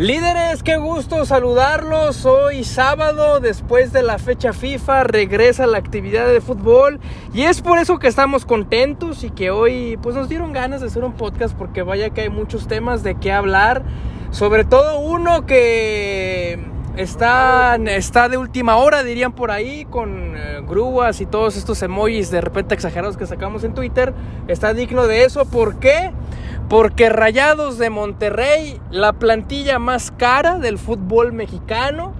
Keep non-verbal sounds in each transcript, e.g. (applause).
Líderes, qué gusto saludarlos. Hoy sábado, después de la fecha FIFA, regresa la actividad de fútbol y es por eso que estamos contentos y que hoy pues nos dieron ganas de hacer un podcast porque vaya que hay muchos temas de qué hablar. Sobre todo uno que está, está de última hora, dirían por ahí, con eh, grúas y todos estos emojis de repente exagerados que sacamos en Twitter. Está digno de eso. ¿Por qué? Porque Rayados de Monterrey, la plantilla más cara del fútbol mexicano,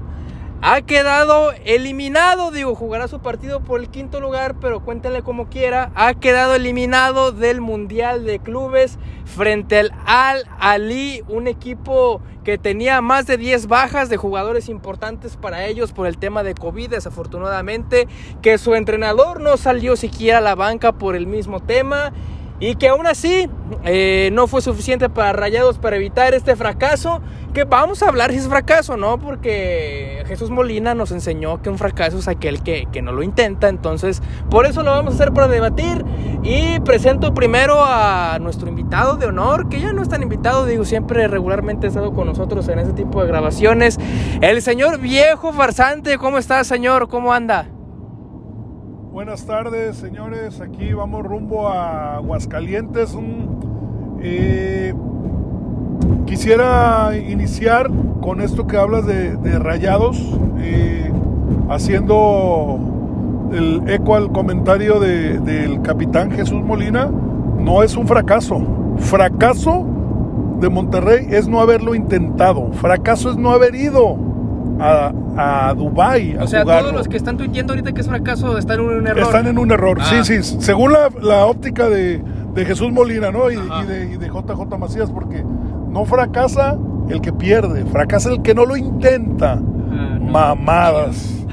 ha quedado eliminado. Digo, jugará su partido por el quinto lugar, pero cuéntenle como quiera. Ha quedado eliminado del Mundial de Clubes frente al Al Ali, un equipo que tenía más de 10 bajas de jugadores importantes para ellos por el tema de COVID, desafortunadamente, que su entrenador no salió siquiera a la banca por el mismo tema y que aún así eh, no fue suficiente para Rayados para evitar este fracaso. Que vamos a hablar si es fracaso, ¿no? Porque Jesús Molina nos enseñó que un fracaso es aquel que, que no lo intenta. Entonces, por eso lo vamos a hacer para debatir. Y presento primero a nuestro invitado de honor, que ya no es tan invitado, digo, siempre regularmente ha estado con nosotros en este tipo de grabaciones. El señor viejo farsante, ¿cómo está, señor? ¿Cómo anda? Buenas tardes, señores. Aquí vamos rumbo a Aguascalientes. Eh, quisiera iniciar con esto que hablas de, rayados, eh, haciendo el eco al comentario del capitán Jesús Molina. No es un fracaso. Fracaso de Monterrey es no haberlo intentado. Fracaso es no haber ido a, a Dubai O sea, todos los que están tuiteando ahorita que es fracaso están en un error. Están en un error, sí, ah. sí. Según la, óptica de, Jesús Molina, ¿no? Y, de, JJ Macías, porque no fracasa el que pierde, fracasa el que no lo intenta. Ah, Mamadas. (laughs)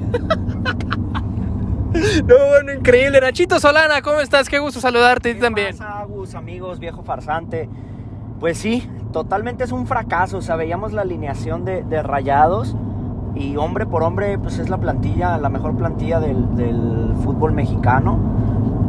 No, bueno, increíble. Nachito Solana, ¿cómo estás? Qué gusto saludarte ¿Qué también. Pasa, Agus, amigos, viejo farsante. Pues sí, totalmente es un fracaso. O sea, veíamos la alineación de, de Rayados y hombre por hombre, pues es la plantilla, la mejor plantilla del, del fútbol mexicano.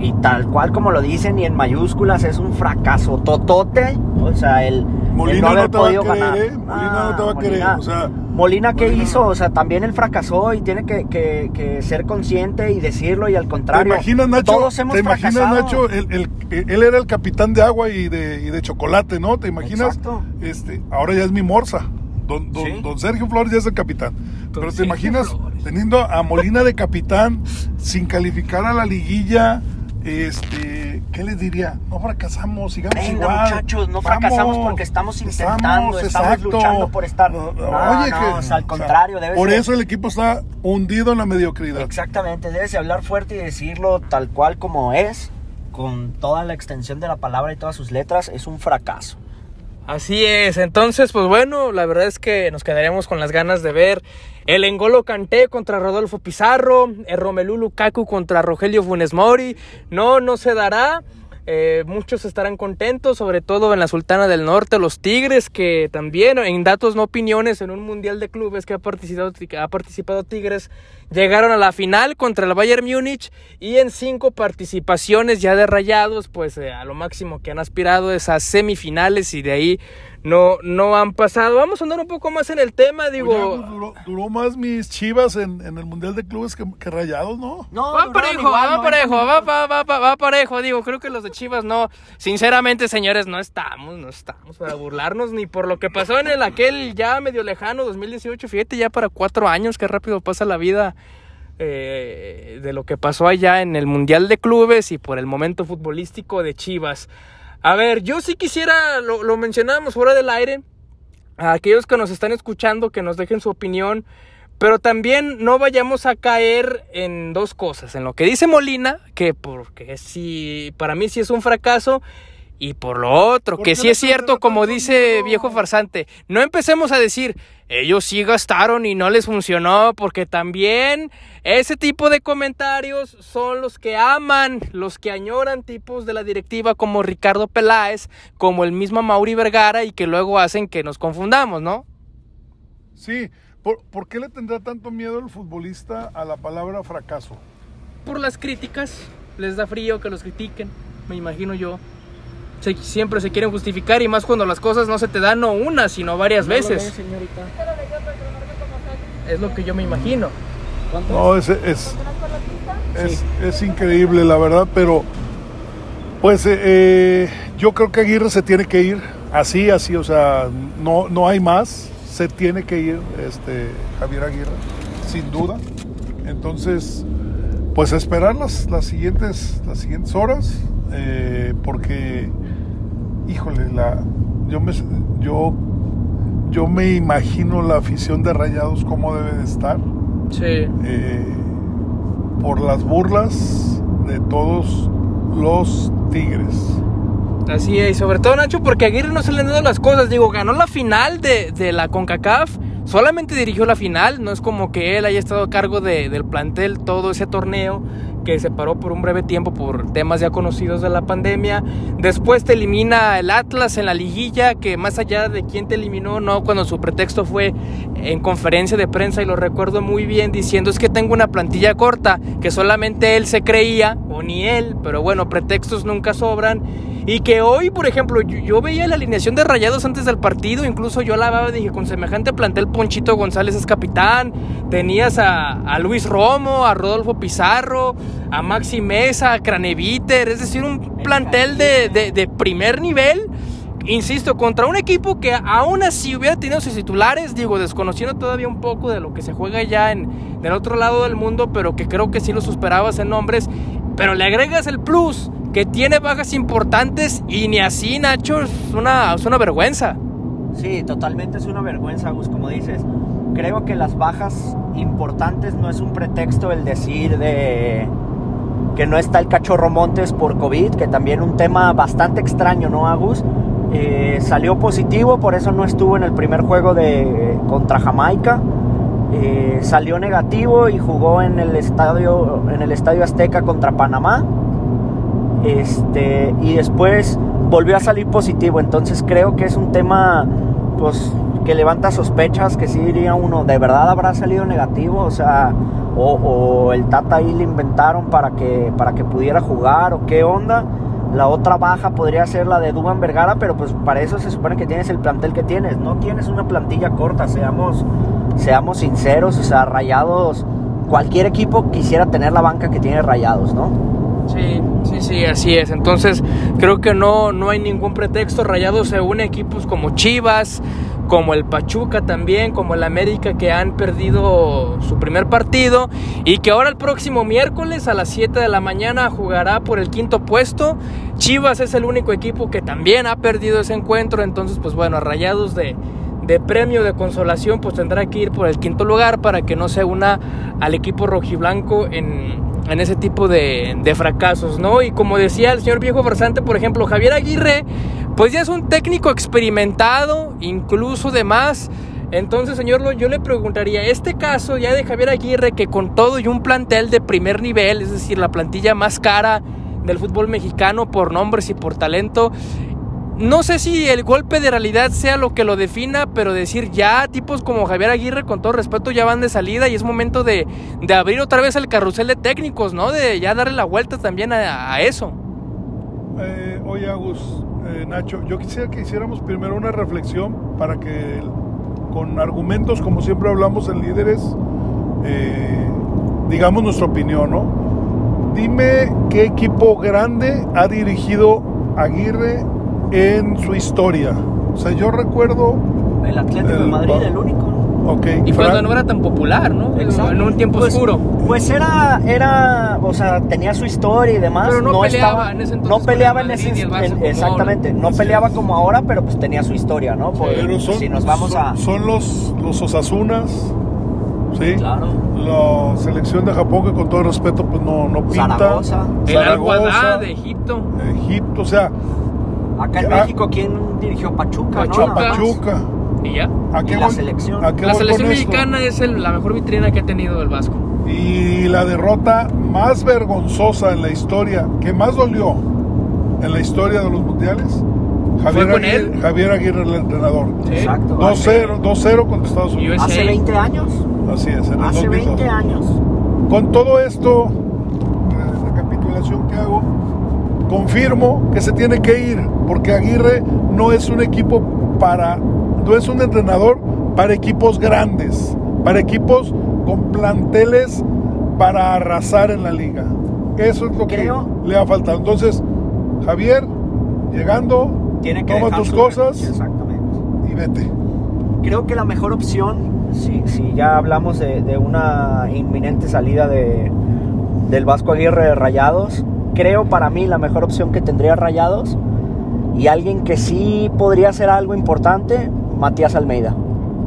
Y tal cual como lo dicen, y en mayúsculas, es un fracaso totote. O sea, el, Molina no, te va a querer, ¿eh? Molina no te va a ah, querer. O sea, Molina, ¿qué hizo? O sea, también él fracasó y tiene que, que, que, ser consciente y decirlo. Y al contrario, ¿te imaginas, Nacho, todos hemos ¿te imaginas, Nacho, él era el capitán de agua y de, y de chocolate, ¿no? ¿Te imaginas? Exacto. Este, ahora ya es mi morsa. Don, don, Sergio Flores ya es el capitán. Pero te imaginas teniendo a Molina de capitán sin calificar a la liguilla. Este, ¿qué les diría? No fracasamos, sigamos Venga, igual. muchachos, no fracasamos porque estamos intentando, estamos, luchando por estar. No, oye, que, al contrario, debe Por eso el equipo está hundido en la mediocridad. Exactamente, debes hablar fuerte y decirlo tal cual como es, con toda la extensión de la palabra y todas sus letras, es un fracaso. Así es, entonces pues bueno, la verdad es que nos quedaremos con las ganas de ver el Engolo Canté contra Rodolfo Pizarro, el Romelu Lukaku contra Rogelio Funes Mori, no, no se dará. Eh, muchos estarán contentos, sobre todo en la Sultana del Norte, los Tigres, que también en datos no opiniones, en un Mundial de Clubes que ha participado, ha participado Tigres, llegaron a la final contra el Bayern Múnich y en cinco participaciones ya de rayados, pues eh, a lo máximo que han aspirado es a semifinales y de ahí no, no han pasado. Vamos a andar un poco más en el tema, digo. Pues, duró, más mis chivas en, el Mundial de Clubes que, rayados, ¿no? No, va parejo, va parejo, va, va, va, va, parejo. Digo, creo que los de chivas no. Sinceramente, señores, no estamos, no estamos para burlarnos ni por lo que pasó en el aquel ya medio lejano 2018. Fíjate, ya para cuatro años, qué rápido pasa la vida. Eh, de lo que pasó allá en el Mundial de Clubes y por el momento futbolístico de Chivas. A ver, yo sí quisiera, lo, lo mencionábamos fuera del aire, a aquellos que nos están escuchando, que nos dejen su opinión, pero también no vayamos a caer en dos cosas, en lo que dice Molina, que porque sí, para mí sí es un fracaso, y por lo otro, que sí es cierto, como dice viejo farsante, no empecemos a decir, ellos sí gastaron y no les funcionó, porque también ese tipo de comentarios son los que aman, los que añoran tipos de la directiva como Ricardo Peláez, como el mismo Mauri Vergara y que luego hacen que nos confundamos, ¿no? Sí, ¿por, ¿por qué le tendrá tanto miedo el futbolista a la palabra fracaso? Por las críticas, les da frío que los critiquen, me imagino yo. Se- siempre se quieren justificar y más cuando las cosas no se te dan no una, sino varias veces. Es lo que yo me imagino. No, es, es, es, es increíble, la verdad, pero pues eh, eh, yo creo que Aguirre se tiene que ir así, así, o sea, no, no hay más, se tiene que ir este, Javier Aguirre, sin duda. Entonces, pues esperar las, las, siguientes, las siguientes horas, eh, porque, híjole, la, yo, me, yo, yo me imagino la afición de Rayados cómo debe de estar Sí. eh, por las burlas de todos los Tigres. Así es, y sobre todo Nacho, porque a Aguirre no se le han dado las cosas. Digo, ganó la final de, de la CONCACAF, solamente dirigió la final, no es como que él haya estado a cargo de- del plantel todo ese torneo que se paró por un breve tiempo por temas ya conocidos de la pandemia. Después te elimina el Atlas en la liguilla, que más allá de quién te eliminó, no, cuando su pretexto fue en conferencia de prensa, y lo recuerdo muy bien, diciendo es que tengo una plantilla corta, que solamente él se creía, o ni él, pero bueno, pretextos nunca sobran. Y que hoy, por ejemplo, yo, yo veía la alineación de Rayados antes del partido, incluso yo la dije, con semejante plantel, Ponchito González es capitán, tenías a, a Luis Romo, a Rodolfo Pizarro, a Maxi Mesa, a Craneviter, es decir, un plantel de, de- de primer nivel. Insisto, contra un equipo que aún así hubiera tenido sus titulares, digo, desconociendo todavía un poco de lo que se juega ya en del otro lado del mundo, pero que creo que sí lo superabas en nombres, pero le agregas el plus que tiene bajas importantes y ni así, Nacho, es una, es una vergüenza. Sí, totalmente es una vergüenza, Gus, como dices. Creo que las bajas importantes no es un pretexto el decir de que no está el cachorro Montes por COVID, que también un tema bastante extraño, ¿no, Agus? Eh, salió positivo, por eso no estuvo en el primer juego de contra Jamaica. Eh, salió negativo y jugó en el estadio en el estadio Azteca contra Panamá. Este, y después volvió a salir positivo. Entonces creo que es un tema pues que levanta sospechas que sí diría uno, ¿de verdad habrá salido negativo? O sea, o, el Tata ahí le inventaron para que, para que pudiera jugar o qué onda. La otra baja podría ser la de Duban Vergara, pero pues para eso se supone que tienes el plantel que tienes. No tienes una plantilla corta, seamos, seamos sinceros, o sea, rayados. Cualquier equipo quisiera tener la banca que tiene rayados, ¿no? Sí, sí, sí, así es. Entonces, creo que no, no hay ningún pretexto. Rayados se une a equipos como Chivas, como el Pachuca también, como el América que han perdido su primer partido y que ahora el próximo miércoles a las 7 de la mañana jugará por el quinto puesto. Chivas es el único equipo que también ha perdido ese encuentro, entonces pues bueno, a Rayados de, de premio de consolación pues tendrá que ir por el quinto lugar para que no se una al equipo rojiblanco en, en ese tipo de, de fracasos, ¿no? Y como decía el señor viejo farsante, por ejemplo, Javier Aguirre, pues ya es un técnico experimentado, incluso de más. Entonces, señor, yo le preguntaría, este caso ya de Javier Aguirre, que con todo y un plantel de primer nivel, es decir, la plantilla más cara del fútbol mexicano por nombres y por talento, no sé si el golpe de realidad sea lo que lo defina, pero decir ya tipos como Javier Aguirre, con todo respeto, ya van de salida y es momento de, de abrir otra vez el carrusel de técnicos, ¿no? De ya darle la vuelta también a, eso. Eh, oye, Agus, eh, Nacho, yo quisiera que hiciéramos primero una reflexión para que con argumentos, como siempre hablamos en líderes, eh, digamos nuestra opinión, ¿no? Dime qué equipo grande ha dirigido Aguirre en su historia. O sea, yo recuerdo, El Atlético de El- Madrid, el único. ok, Y cuando no era tan popular, ¿no? Exacto. En un tiempo Pues- oscuro. Pues era, era, o sea, tenía su historia y demás. Pero no peleaba estaba- en ese entonces No peleaba el en ese en- exactamente. ahora. No peleaba como ahora, pero pues tenía su historia, ¿no? Por- pero son, si nos vamos son, a. son los, los Osasunas, ¿sí? Claro. La selección de Japón, que con todo respeto, pues no, no pinta. Zaragoza. El Zaragoza, Al-Wahda de Egipto. Egipto, o sea, Acá en Ah. México, ¿quién dirigió Pachuca? Pachuca. ¿no? Nada más. Pachuca. Y ya. ¿A qué Y la voy? selección. ¿A qué La voy selección con esto? mexicana es el- la mejor vitrina que ha tenido el Vasco. Y la derrota más vergonzosa en la historia, que más dolió en la historia de los mundiales, Javier, con Aguirre, él? Javier Aguirre, el entrenador. Sí. Exacto. 2-0 2-0 contra Estados Unidos. USA. Hace 20 años. Así es, en el Hace 2002. 20 años. Con todo esto, eh, recapitulación que hago, confirmo que se tiene que ir, porque Aguirre no es un equipo para, no es un entrenador para equipos grandes, para equipos con planteles para arrasar en la liga. Eso es lo Creo- que le ha faltado. Entonces, Javier, llegando, Tiene que toma tus cosas Exactamente. y vete. Creo que la mejor opción, si, si ya hablamos de, de una inminente salida de, del Vasco Aguirre de Rayados, creo para mí la mejor opción que tendría Rayados y alguien que sí podría hacer algo importante, Matías Almeida.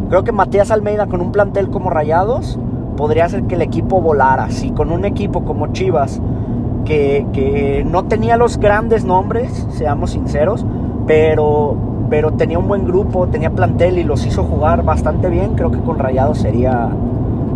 Creo que Matías Almeida con un plantel como Rayados podría hacer que el equipo volara. Si con un equipo como Chivas, que, que no tenía los grandes nombres, seamos sinceros, pero, pero tenía un buen grupo, tenía plantel y los hizo jugar bastante bien, creo que con Rayados sería,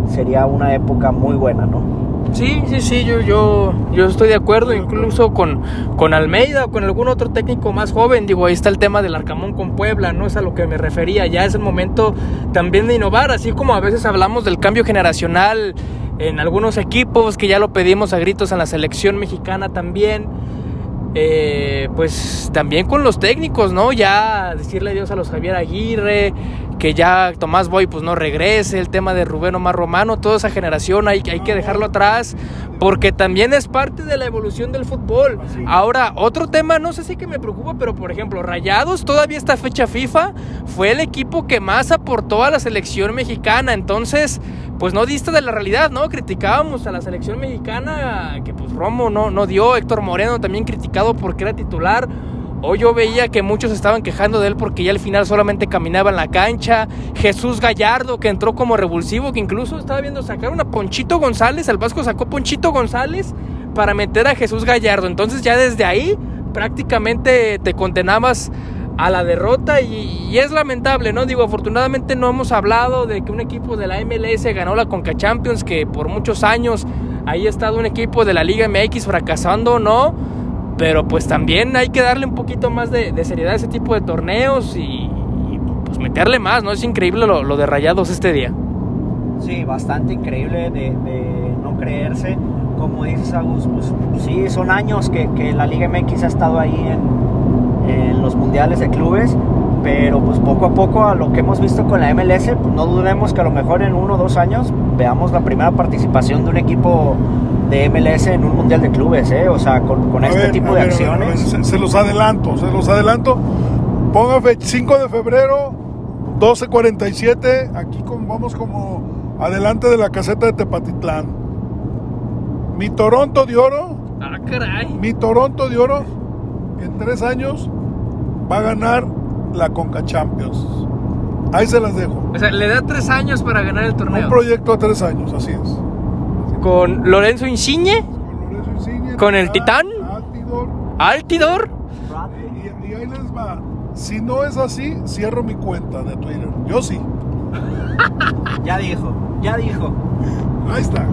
sería una época muy buena, ¿no? Sí, sí, sí, yo, yo, yo estoy de acuerdo, incluso con, con Almeida o con algún otro técnico más joven. Digo, ahí está el tema del Arcamón con Puebla, no es a lo que me refería. Ya es el momento también de innovar, así como a veces hablamos del cambio generacional en algunos equipos, que ya lo pedimos a gritos en la selección mexicana también. Eh, pues también con los técnicos, ¿no? Ya decirle adiós a los Javier Aguirre, que ya Tomás Boy pues no regrese, el tema de Rubén Omar Romano, toda esa generación hay, hay que dejarlo atrás, porque también es parte de la evolución del fútbol. Ahora, otro tema, no sé si que me preocupa, pero por ejemplo, Rayados, todavía esta fecha FIFA, fue el equipo que más aportó a la selección mexicana, entonces, pues no dista de la realidad, ¿no? Criticábamos a la selección mexicana, que pues Romo no, no dio, Héctor Moreno también criticado porque era titular. Hoy yo veía que muchos estaban quejando de él porque ya al final solamente caminaba en la cancha. Jesús Gallardo, que entró como revulsivo, que incluso estaba viendo sacar una Ponchito González. El Vasco sacó Ponchito González para meter a Jesús Gallardo. Entonces ya desde ahí prácticamente te condenabas a la derrota y, y es lamentable, ¿no? Digo, afortunadamente no hemos hablado de que un equipo de la MLS ganó la Conca Champions, que por muchos años ahí ha estado un equipo de la Liga MX fracasando, ¿no? Pero pues también hay que darle un poquito más de, seriedad a ese tipo de torneos y, pues meterle más, ¿no? Es increíble lo, de Rayados este día. Sí, bastante increíble de, no creerse. Como dices, Agus, pues sí, son años que, la Liga MX ha estado ahí en, en los mundiales de clubes, pero pues poco a poco a lo que hemos visto con la MLS, pues no dudemos que a lo mejor en uno o dos años veamos la primera participación de un equipo de MLS en un mundial de clubes, ¿eh? O sea, con, este ver, tipo de ver, a ver, a ver, acciones. se, se los adelanto, se los adelanto. Ponga fecha 5 de febrero, 12.47. Aquí con- vamos como adelante de la caseta de Tepatitlán. Mi Toronto de Oro, Ah, caray. mi Toronto de Oro, en tres años va a ganar la Conca Champions. Ahí se las dejo. O sea, le da tres años para ganar el Un torneo. proyecto a tres años, así es. Con Lorenzo Insigne, Con Lorenzo Insigne, ¿Con el Titán? Altidor, Altidor. Y, y ahí les va. Si no es así, cierro mi cuenta de Twitter. Yo sí. Ya dijo, ya dijo. Ahí está.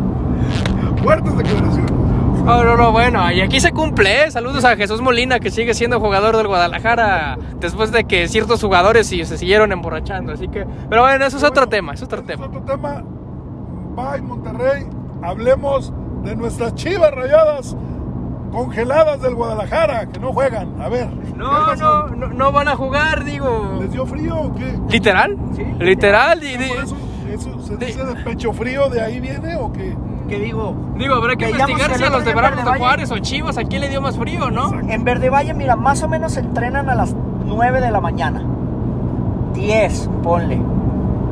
Fuertes declaraciones. No, no, no, bueno, y aquí se cumple, ¿eh? Saludos a Jesús Molina, que sigue siendo jugador del Guadalajara después de que ciertos jugadores sí se siguieron emborrachando, así que... Pero bueno, eso es otro tema, es otro tema. Es otro tema. Bye, Monterrey. Hablemos de nuestras chivas rayadas congeladas del Guadalajara, que no juegan. A ver. ¿qué No, no, no, no van a jugar, digo... ¿Les dio frío o qué? ¿Literal? Sí, Literal, y- Por y- eso, eso se de- dice de pecho frío, ¿de ahí viene o qué? Que digo, Digo, habrá que investigar si a los de Bravos de Juárez o Chivas, ¿a quién le dio más frío, no? Exacto. En Verde Valle, mira, más o menos entrenan a las 9 de la mañana. 10, ponle.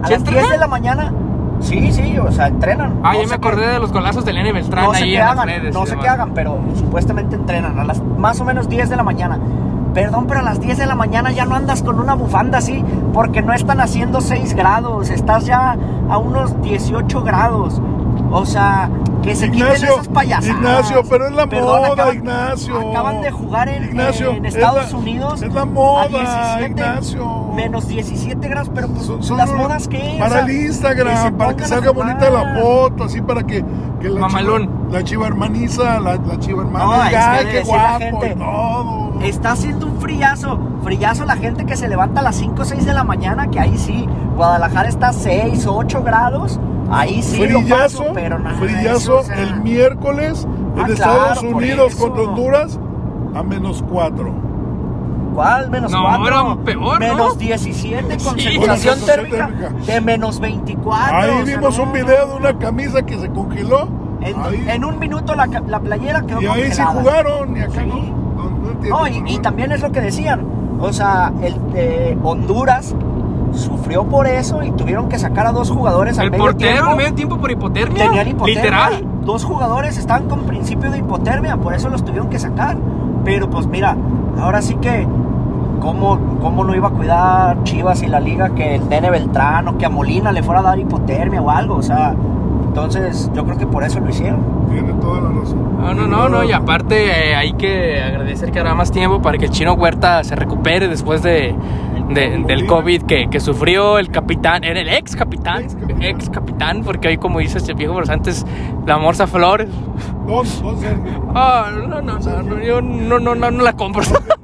A ¿Sí las 10 entrenan? de la mañana. Sí, sí, o sea, entrenan. Ah, No ya me acordé qué- de los golazos de Lenny Beltrán No sé ahí qué en las hagan, redes. no sé qué hagan, pero supuestamente entrenan a las más o menos 10 de la mañana. Perdón, pero a las 10 de la mañana ya no andas con una bufanda así, porque no están haciendo 6 grados, estás ya a unos 18 grados. O sea, que se quiten Ignacio, esas payasadas. Ignacio, pero es la Perdón, moda, acaban- Ignacio. Acaban de jugar en, Ignacio, en es Estados la- Unidos. es la moda, a 17, Ignacio. Menos 17 grados, pero pues, Son- son las modas que Para el Instagram, para que salga bonita la foto, así para que, que la, Mamalón. chiva, la chiva hermaniza, la, la chiva hermana, No, es que "Ay, qué guapo y todo. Está haciendo un frillazo. Frillazo la gente que se levanta a las 5 o 6 de la mañana, que ahí sí. Guadalajara está a 6 o 8 grados. Ahí sí lo frillazo, paso, pero nada. frillazo eso, o sea, el miércoles en Ah, Estados claro, Unidos contra Honduras. a menos 4. ¿Cuál? Menos No, 4. era peor, ¿no? Menos 17 con Sí. sensación Con sensación térmica térmica. de menos 24. Ahí o sea, vimos no. un video de una camisa que se congeló. En, en un minuto la, la playera quedó y ahí sí jugaron, y acá Sí. no. No, y, también es lo que decían. O sea, el eh, Honduras sufrió por eso y tuvieron que sacar a dos jugadores al El medio portero tiempo. al medio tiempo por hipotermia. Tenían hipotermia. Literal. Dos jugadores estaban con principio de hipotermia, por eso los tuvieron que sacar. Pero pues mira, ahora sí que, ¿cómo, cómo no iba a cuidar Chivas y la liga que el Nene Beltrán o que a Molina le fuera a dar hipotermia o algo? O sea, entonces yo creo que por eso lo hicieron. Tiene toda la razón. No, no, no, no, y aparte eh, hay que agradecer que habrá más tiempo para que el chino Huerta se recupere después de, de- del COVID que, que sufrió el capitán, era el ex capitán, Ex capitán. ex capitán, porque hoy como dice este viejo, pero antes la Morsa Flores. Sergio. Ah, no, no, no, no, yo no, no, no, no la compro. Sergio, (laughs)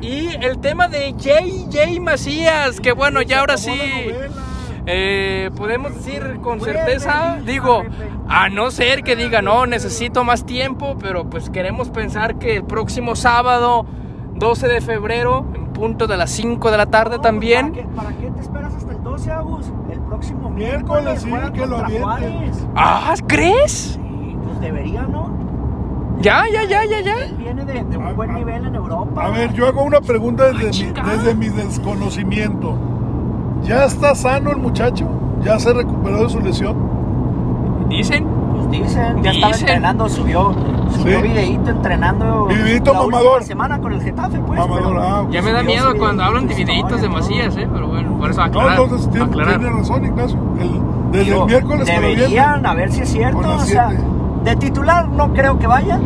y el tema de JJ Macías, que bueno, ya ahora sí. Eh, podemos decir con certeza, digo, a no ser que diga, no, necesito más tiempo, pero pues queremos pensar que el próximo sábado, 12 de febrero, en punto de las 5 de la tarde No, también, ¿Para qué, para qué te esperas hasta el 12, Agus? El próximo Miércoles, miércoles. sí, que lo avienten. Ah, ¿crees? Sí, pues debería, ¿no? Ya, ya, ya, ya, ya. Él viene de, de un A- buen a- nivel en Europa. A ver, yo hago una pregunta desde, mi, desde mi desconocimiento. ¿Ya está sano el muchacho? ¿Ya se recuperó de su lesión? Dicen. Pues dicen, ya estaba Dicen. entrenando, subió, subió Sí. videíto entrenando. Videíto la última mamador. semana con el Getafe, pues. Mamador, pero- ah, Ya me da miedo cuando hablan de videitos de Macías, ¿eh? Pero bueno, por eso No, aclarar. entonces tiene, aclarar. tiene razón, Ignacio. El- desde Digo, el miércoles que lo a ver si es cierto. O sea, de titular no creo que vaya.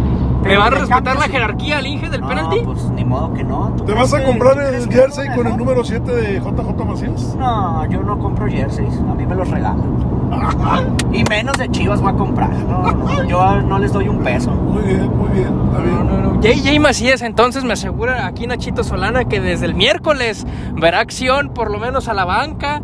¿Me va a respetar la jerarquía al Inge del No, penalti? pues ni modo que no. ¿Tú ¿Te vas a comprar el jersey no, con el no? número 7 de JJ Macías? No, yo no compro jerseys, a mí me los regalan. (laughs) Y menos de Chivas voy a comprar. No, no, yo no les doy un peso. Muy bien, muy bien. Está No, bien. no, no. JJ Macías entonces me asegura aquí Nachito Solana que desde el miércoles verá acción por lo menos a la banca.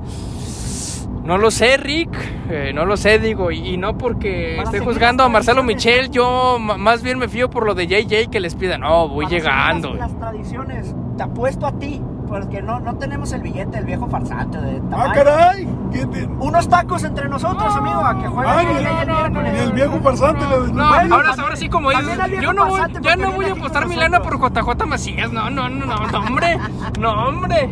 No lo sé, Rick, eh, no lo sé, digo, y, y no porque Para esté juzgando a Marcelo. Michel, yo ma- más bien me fío por lo de JJ que les pida, no, voy Para llegando. Las, las tradiciones, te apuesto a ti, porque no, no tenemos el billete del viejo farsante de ¡Ah, caray! ¿Quién tiene? Unos tacos entre nosotros, amigo, a que jueguen Ah, el del miércoles. ni el viejo farsante le No, Bueno, ahora, ahora sí como dices, yo no voy, ya no voy a apostar mi lana por. JJ Macías, no, no, no, no, no, hombre, no, hombre.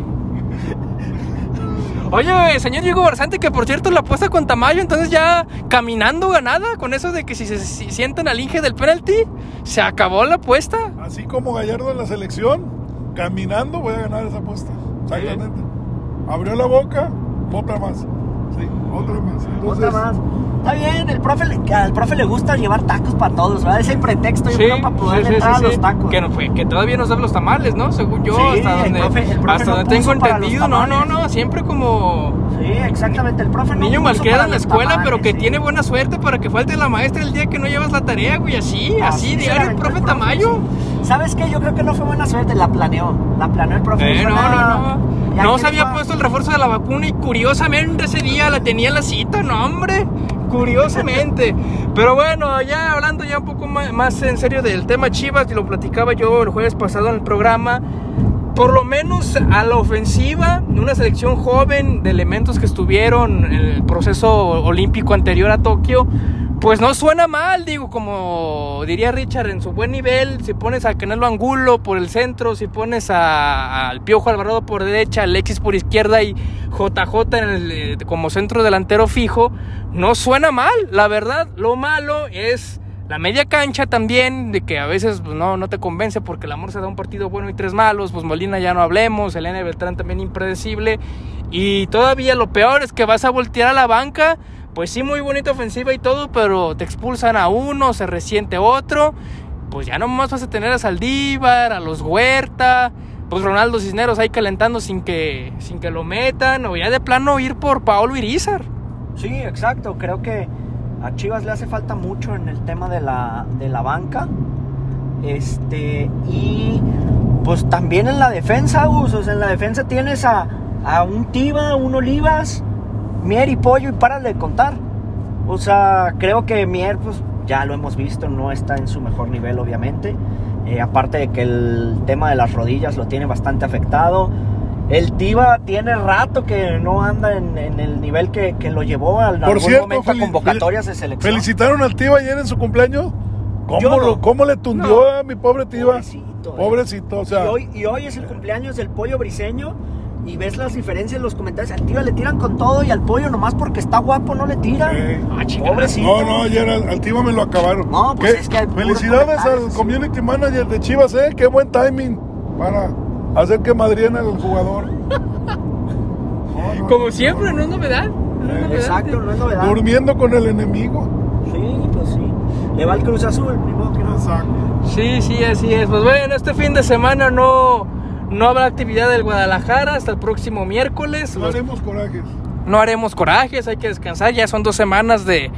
Oye, señor Diego Barzante, que por cierto la apuesta con Tamayo, entonces ya caminando ganada, con eso de que si se si sientan al Inge del penalti, se acabó la apuesta. Así como Gallardo en la selección, caminando voy a ganar esa apuesta. Exactamente. Abrió la boca, otra más. Sí, otra más. Entonces, Otra más. Está bien, el profe, le- al profe le gusta llevar tacos para todos, ¿verdad? Es el pretexto yo creo, para poder entrar a los tacos. Que, no, fue- que todavía nos dan los tamales, ¿no? Según yo, Sí, hasta el donde, profe- el profe hasta no donde tengo entendido. No, no, no, siempre como Sí, exactamente, el profe no niño malqueda en la escuela, tamales, pero que sí. tiene buena suerte para que falte la maestra el día que no llevas la tarea, güey. Así, así, diario el profe Tamayo. sí. ¿Sabes qué? Yo creo que no fue buena suerte, la planeó. La planeó el profe. Eh, no, "Nah, no, no. No se había puesto el refuerzo de la vacuna y curiosamente ese día la tenía en la cita, no, hombre. Curiosamente. Pero bueno, ya hablando ya un poco más en serio del tema Chivas, y lo platicaba yo el jueves pasado en el programa. Por lo menos a la ofensiva, una selección joven de elementos que estuvieron en el proceso olímpico anterior a Tokio, pues no suena mal, digo, como diría Richard, en su buen nivel, si pones a Canelo Angulo por el centro, si pones al Piojo Alvarado por derecha, Alexis por izquierda y JJ en el, eh, como centro delantero fijo, no suena mal, la verdad, lo malo es la media cancha también, de que a veces pues, no, no te convence porque el amor se da un partido bueno y tres malos, pues Molina ya no hablemos, Elena Beltrán también impredecible, y todavía lo peor es que vas a voltear a la banca, pues sí, muy bonita ofensiva y todo, pero te expulsan a uno, se resiente otro, pues ya nomás vas a tener a Saldívar, a los Huerta, pues Ronaldo Cisneros ahí calentando sin que, sin que lo metan, o ya de plano ir por Paolo Irizar. Sí, exacto. Creo que a Chivas le hace falta mucho en el tema de la, de la banca. Este, y pues también en la defensa, sea, en la defensa tienes a, a un Tiva, un Olivas, Mier y Pollo y párale de contar. O sea, creo que Mier, pues ya lo hemos visto, no está en su mejor nivel obviamente. Eh, aparte de que el tema de las rodillas lo tiene bastante afectado. El Tiva tiene rato que no anda en, en el nivel que, que lo llevó al Por algún cierto, momento a convocatorias de selección. ¿Felicitaron al Tiva ayer en su cumpleaños? ¿Cómo, Yo no. lo- cómo le tundió a mi pobre Tiva? Pobrecito, eh. Pobrecito, o sea, y, hoy, y hoy es el cumpleaños del pollo briseño y ves las diferencias en los comentarios. Al Tiva le tiran con todo y al pollo nomás porque está guapo no le tiran. Eh. Ah. Pobrecito. no, no, ayer al, al Tiva me lo acabaron. No, pues ¿Qué? es que hay Felicidades al community manager de Chivas, ¿eh? Qué buen timing para hacer que madrien al jugador. No, no, Como no, siempre, no es novedad. es novedad. Exacto, no es novedad. Durmiendo con el enemigo. Sí, pues sí. Le va el Cruz Azul, ni modo que no. Exacto. Sí, sí, así es. Pues bueno, este fin de semana no, no habrá actividad del Guadalajara hasta el próximo miércoles. No haremos corajes. no haremos corajes, hay que descansar. Ya son dos semanas de,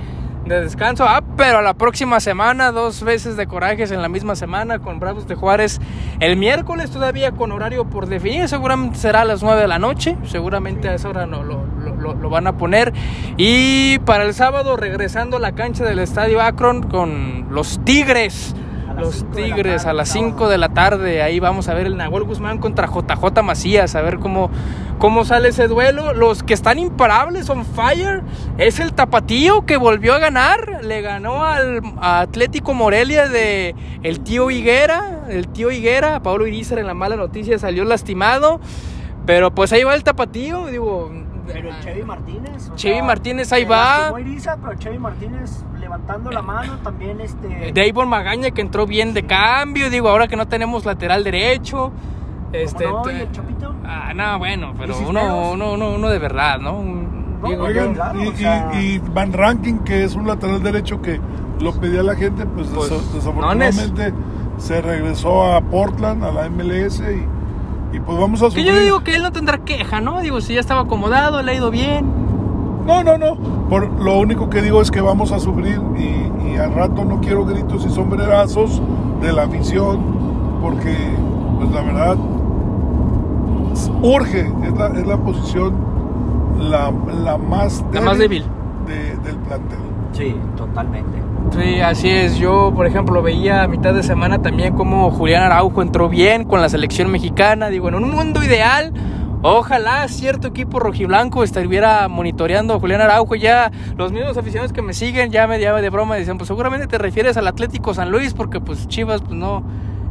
de descanso. Ah, pero la próxima semana, dos veces de corajes en la misma semana con Bravos de Juárez. El miércoles todavía con horario por definir. Seguramente será a las 9 de la noche. Seguramente a esa hora no, lo- lo van a poner. Y para el sábado regresando a la cancha del Estadio Akron con los Tigres. Los Tigres a las sábado. 5 de la tarde. Ahí vamos a ver el Nahuel Guzmán contra JJ Macías. A ver cómo, cómo sale ese duelo. Los que están imparables, on fire, es el Tapatío que volvió a ganar. Le ganó al Atlético Morelia de el tío Higuera. El tío Higuera, Pablo Irizar en la mala noticia salió lastimado. Pero pues ahí va el Tapatío. Digo, Pero el Chevy Martínez. Chevy sea, Martínez ahí va. pero Chevy Martínez levantando la mano también este. Davon Magaña que entró bien de cambio. Digo, ahora que no tenemos lateral derecho. Este, ¿Cómo no? ¿Y te- el Chapito? Ah, no, bueno, pero ¿Y uno, uno, uno, uno de verdad, ¿no? Digo, Oigan, claro, y, o sea- y- y Van Ranking, que es un lateral derecho que lo pedía la gente, pues, Pues, desa- desafortunadamente se regresó a Portland, a la MLS y, y pues vamos a que sufrir. yo digo que él no tendrá queja, ¿no? Digo, si ya estaba acomodado, le ha ido bien. No, no, no. Por, lo único que digo es que vamos a sufrir y, y al rato no quiero gritos y sombrerazos de la afición porque, pues la verdad, urge, es la, es la posición la, la más La más débil. de- del plantel. Sí, totalmente. Sí, así es. Yo, por ejemplo, veía a mitad de semana también como Julián Araujo entró bien con la selección mexicana. Digo, en un mundo ideal, ojalá cierto equipo rojiblanco estuviera monitoreando a Julián Araujo. Ya los mismos aficionados que me siguen ya me llamaban de broma y decían, pues seguramente te refieres al Atlético San Luis porque pues Chivas pues no,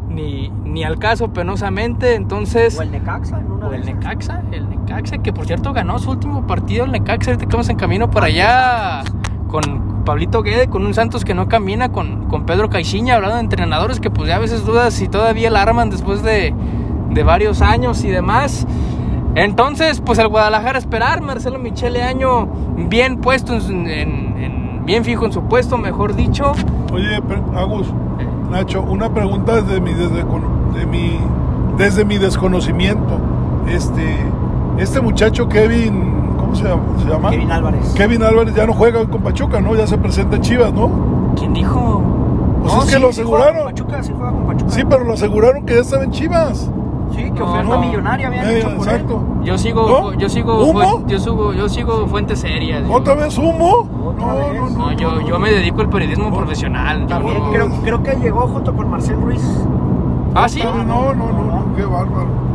ni, ni al caso penosamente. Entonces... O el Necaxa en una O el. Necaxa, el Necaxa, que por cierto ganó su último partido el Necaxa, ahorita que vamos en camino para allá con Pablito Guede, con un Santos que no camina, con, con Pedro Caixinha, hablando de entrenadores que pues ya a veces dudas si todavía la arman después de, de varios años y demás. Entonces, pues el Guadalajara esperar, Marcelo Michele Año bien puesto, en, su- en- en- bien fijo en su puesto, mejor dicho. Oye, Agus, Nacho, una pregunta desde mi, desde, de mi, desde mi desconocimiento. Este, este muchacho Kevin, ¿cómo se llama? ¿Se llama? Kevin Álvarez. Kevin Álvarez ya no juega con Pachuca, ¿no? Ya se presenta en Chivas, ¿no? ¿Quién dijo? Pues No, es que lo sí juega con aseguraron. Pachuca, sí juega con Pachuca. Sí, pero lo aseguraron que ya estaba en Chivas. Sí, que No, oferta no. millonaria habían Eh, hecho por él. exacto. Yo sigo, ¿No? yo sigo, ¿Humo? yo sigo, yo sigo fuentes serias. ¿Otra vez humo? ¿Otra No, vez? no, no. No, yo, yo me dedico al periodismo profesional. yo También no- creo, creo que llegó junto con Marcel Ruiz. Ah, sí. No, no, no, no, no, qué bárbaro.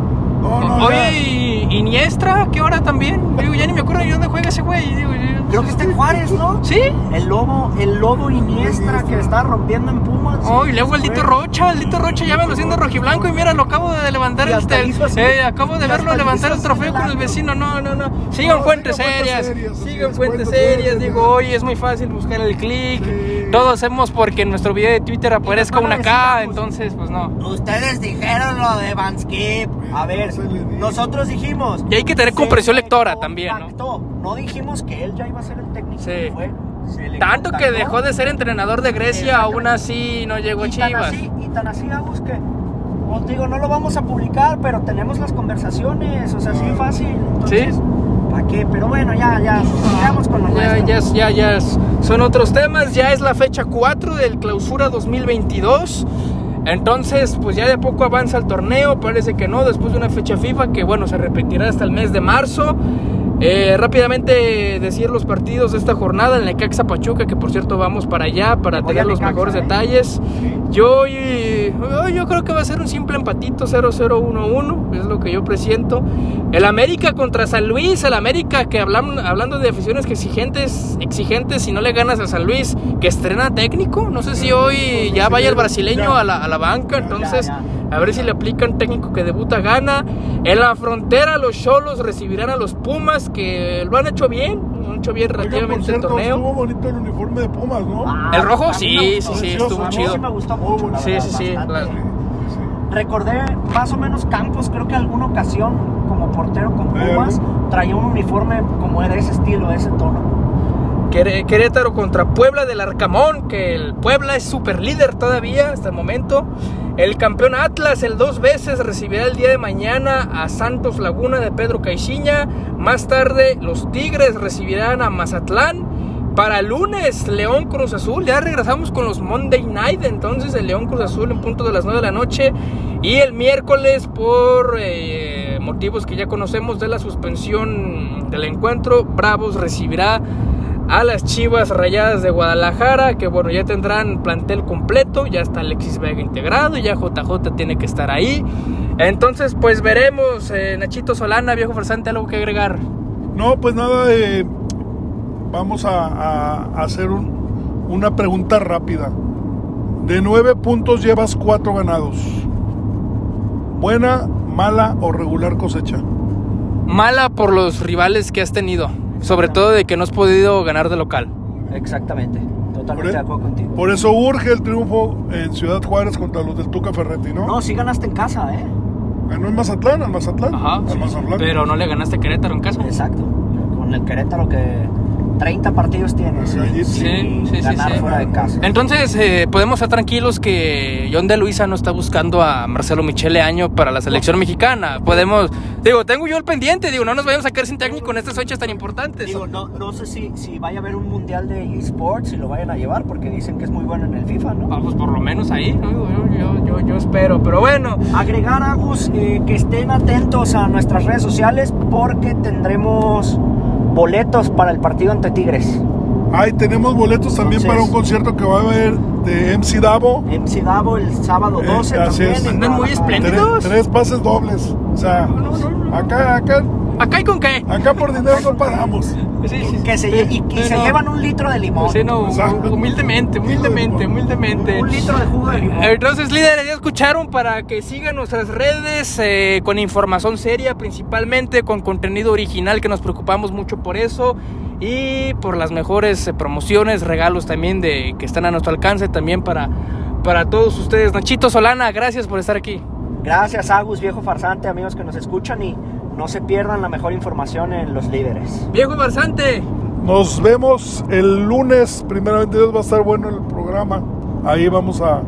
No, no, Oye, y Iniestra, ¿qué hora también? Digo, ya ni me acuerdo ni dónde juega ese güey. Digo, Creo que está en Juárez, ¿no? ¿Sí? El lobo, el lobo Iniestra que está rompiendo en Pumas. Oh, y luego el Dito Rocha, el Dito Rocha ya me lo siendo rojiblanco y mira, lo acabo de levantar así. eh, acabo de verlo levantar el trofeo con el vecino. No, no, no. Sigan No, fuentes serias. Sigan es, fuentes serias. Digo, hoy es muy fácil buscar el clic. Sí. Todos hacemos porque en nuestro video de Twitter aparezca una K, pues, entonces pues no. Ustedes dijeron lo de Vanskip. A ver, nosotros dijimos. Y hay que tener comprensión le lectora también, ¿no? ¿no? dijimos que él ya iba a ser el técnico. Sí. y fue, se le Tanto que dejó de ser entrenador de Grecia, aún así no llegó a tan Chivas. así, y tan así, Agus, que te digo, no lo vamos a publicar, pero tenemos las conversaciones, o sea, así fácil. Entonces, Sí. ¿Para qué? Pero bueno, ya, ya, sigamos con lo Ya, ya, ya, ya son otros temas. Ya es la fecha 4 del clausura 2022. Entonces, pues ya de poco avanza el torneo. Parece que no, después de una fecha FIFA que, bueno, se repetirá hasta el mes de marzo. Eh, rápidamente decir los partidos de esta jornada. El Necaxa Pachuca, que por cierto vamos para allá para Voy tener los Necaxa, mejores ¿eh? detalles. Yo, y- yo creo que va a ser un simple empatito 0-0-1-1, es lo que yo presiento. El América contra San Luis, el América que hablan, hablando de aficiones que exigentes, exigentes, si no le ganas a San Luis, que estrena técnico, no sé si hoy ya vaya el brasileño Ya. a la, a la banca, entonces ya. A ver si le aplican técnico que debuta gana. En la frontera los Cholos recibirán a los Pumas, que lo han hecho bien, lo han hecho bien por relativamente el torneo. estuvo bonito el uniforme de Pumas, ¿no? Ah, ¿El rojo? Sí, sí, sí, estuvo ¿no? A mí chido. sí me gustó mucho. la Sí, verdad, sí, sí, bastante. la- Sí, sí. Recordé más o menos Campos, creo que alguna ocasión como portero con Pumas traía un uniforme como de ese estilo, de ese tono. Querétaro contra Puebla del Arcamón, que el Puebla es super líder todavía hasta el momento. El campeón Atlas, el dos veces, recibirá el día de mañana a Santos Laguna de Pedro Caixinha. Más tarde, los Tigres recibirán a Mazatlán. Para el lunes, León Cruz Azul. Ya regresamos con los Monday Night. Entonces, el León Cruz Azul en punto de las 9 de la noche. Y el miércoles, por eh, motivos que ya conocemos de la suspensión del encuentro, Bravos recibirá a las Chivas Rayadas de Guadalajara, que bueno, ya tendrán plantel completo, ya está Alexis Vega integrado, ya JJ tiene que estar ahí. Entonces, pues veremos, eh, Nachito Solana, viejo farsante, algo que agregar. No, pues nada, eh, vamos a, a hacer un- una pregunta rápida. De nueve puntos llevas cuatro ganados. ¿Buena, mala o regular cosecha? Mala por los rivales que has tenido, sobre todo de que no has podido ganar de local. Exactamente, totalmente e- de acuerdo contigo. por eso urge el triunfo en Ciudad Juárez contra los del Tuca Ferretti, ¿no? No, sí ganaste en casa, ¿eh? Ganó en Mazatlán, al Mazatlán. Ajá, al sí, Mazatlán. pero no le ganaste a Querétaro en casa. Exacto. Con el Querétaro que 30 partidos tienes Sí, sin sí, ganar sí. fuera de casa. Entonces, eh, podemos estar tranquilos que John de Luisa no está buscando a Marcelo Michele Año para la selección mexicana. Podemos, digo, tengo yo el pendiente, digo, no nos vayamos a quedar sin técnico en estas fechas tan importantes. Digo, no, no sé si, si vaya a haber un mundial de esports y lo vayan a llevar porque dicen que es muy bueno en el FIFA, ¿no? Ah, pues por lo menos ahí, ¿no? Yo, yo, yo, yo espero, pero bueno. Agregar, Agus, eh, que estén atentos a nuestras redes sociales porque tendremos boletos para el partido ante Tigres. Ay, tenemos boletos también Entonces- para un concierto que va a haber de MC Davo. MC Davo el sábado Eh, 12 así también. Andan muy espléndidos. Tres, tres pases dobles. O sea, No, no, no. acá, acá, ¿Acá y con qué? acá por dinero no paramos. Sí, sí, Que se, y, Sí, se no. llevan un litro de limón. Sí, no, humildemente, humildemente, humildemente. Un litro de jugo de limón. Entonces, líderes, ya escucharon para que sigan nuestras redes eh, con información seria, principalmente con contenido original, que nos preocupamos mucho por eso. Y por las mejores eh, promociones, regalos también de que están a nuestro alcance también para, para todos ustedes. Nachito Solana, gracias por estar aquí. Gracias, Agus, viejo farsante, amigos que nos escuchan y no se pierdan la mejor información en los líderes. Viejo Barzante, Nos vemos el lunes. Primeramente Dios va a estar bueno el programa. Ahí vamos a,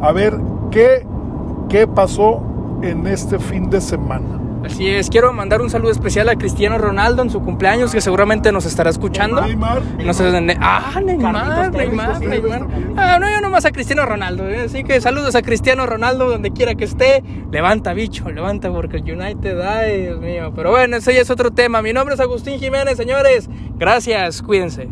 a ver qué, qué pasó en este fin de semana. Así es. Quiero mandar un saludo especial a Cristiano Ronaldo en su cumpleaños, que seguramente nos estará escuchando. Neymar. No sé dónde. Ah, Neymar, Neymar, Neymar. Ah, no, yo nomás a Cristiano Ronaldo. ¿eh? Así que saludos a Cristiano Ronaldo donde quiera que esté. Levanta, bicho, levanta porque el United, ay, Dios mío. Pero bueno, ese ya es otro tema. Mi nombre es Agustín Jiménez, señores. Gracias, cuídense.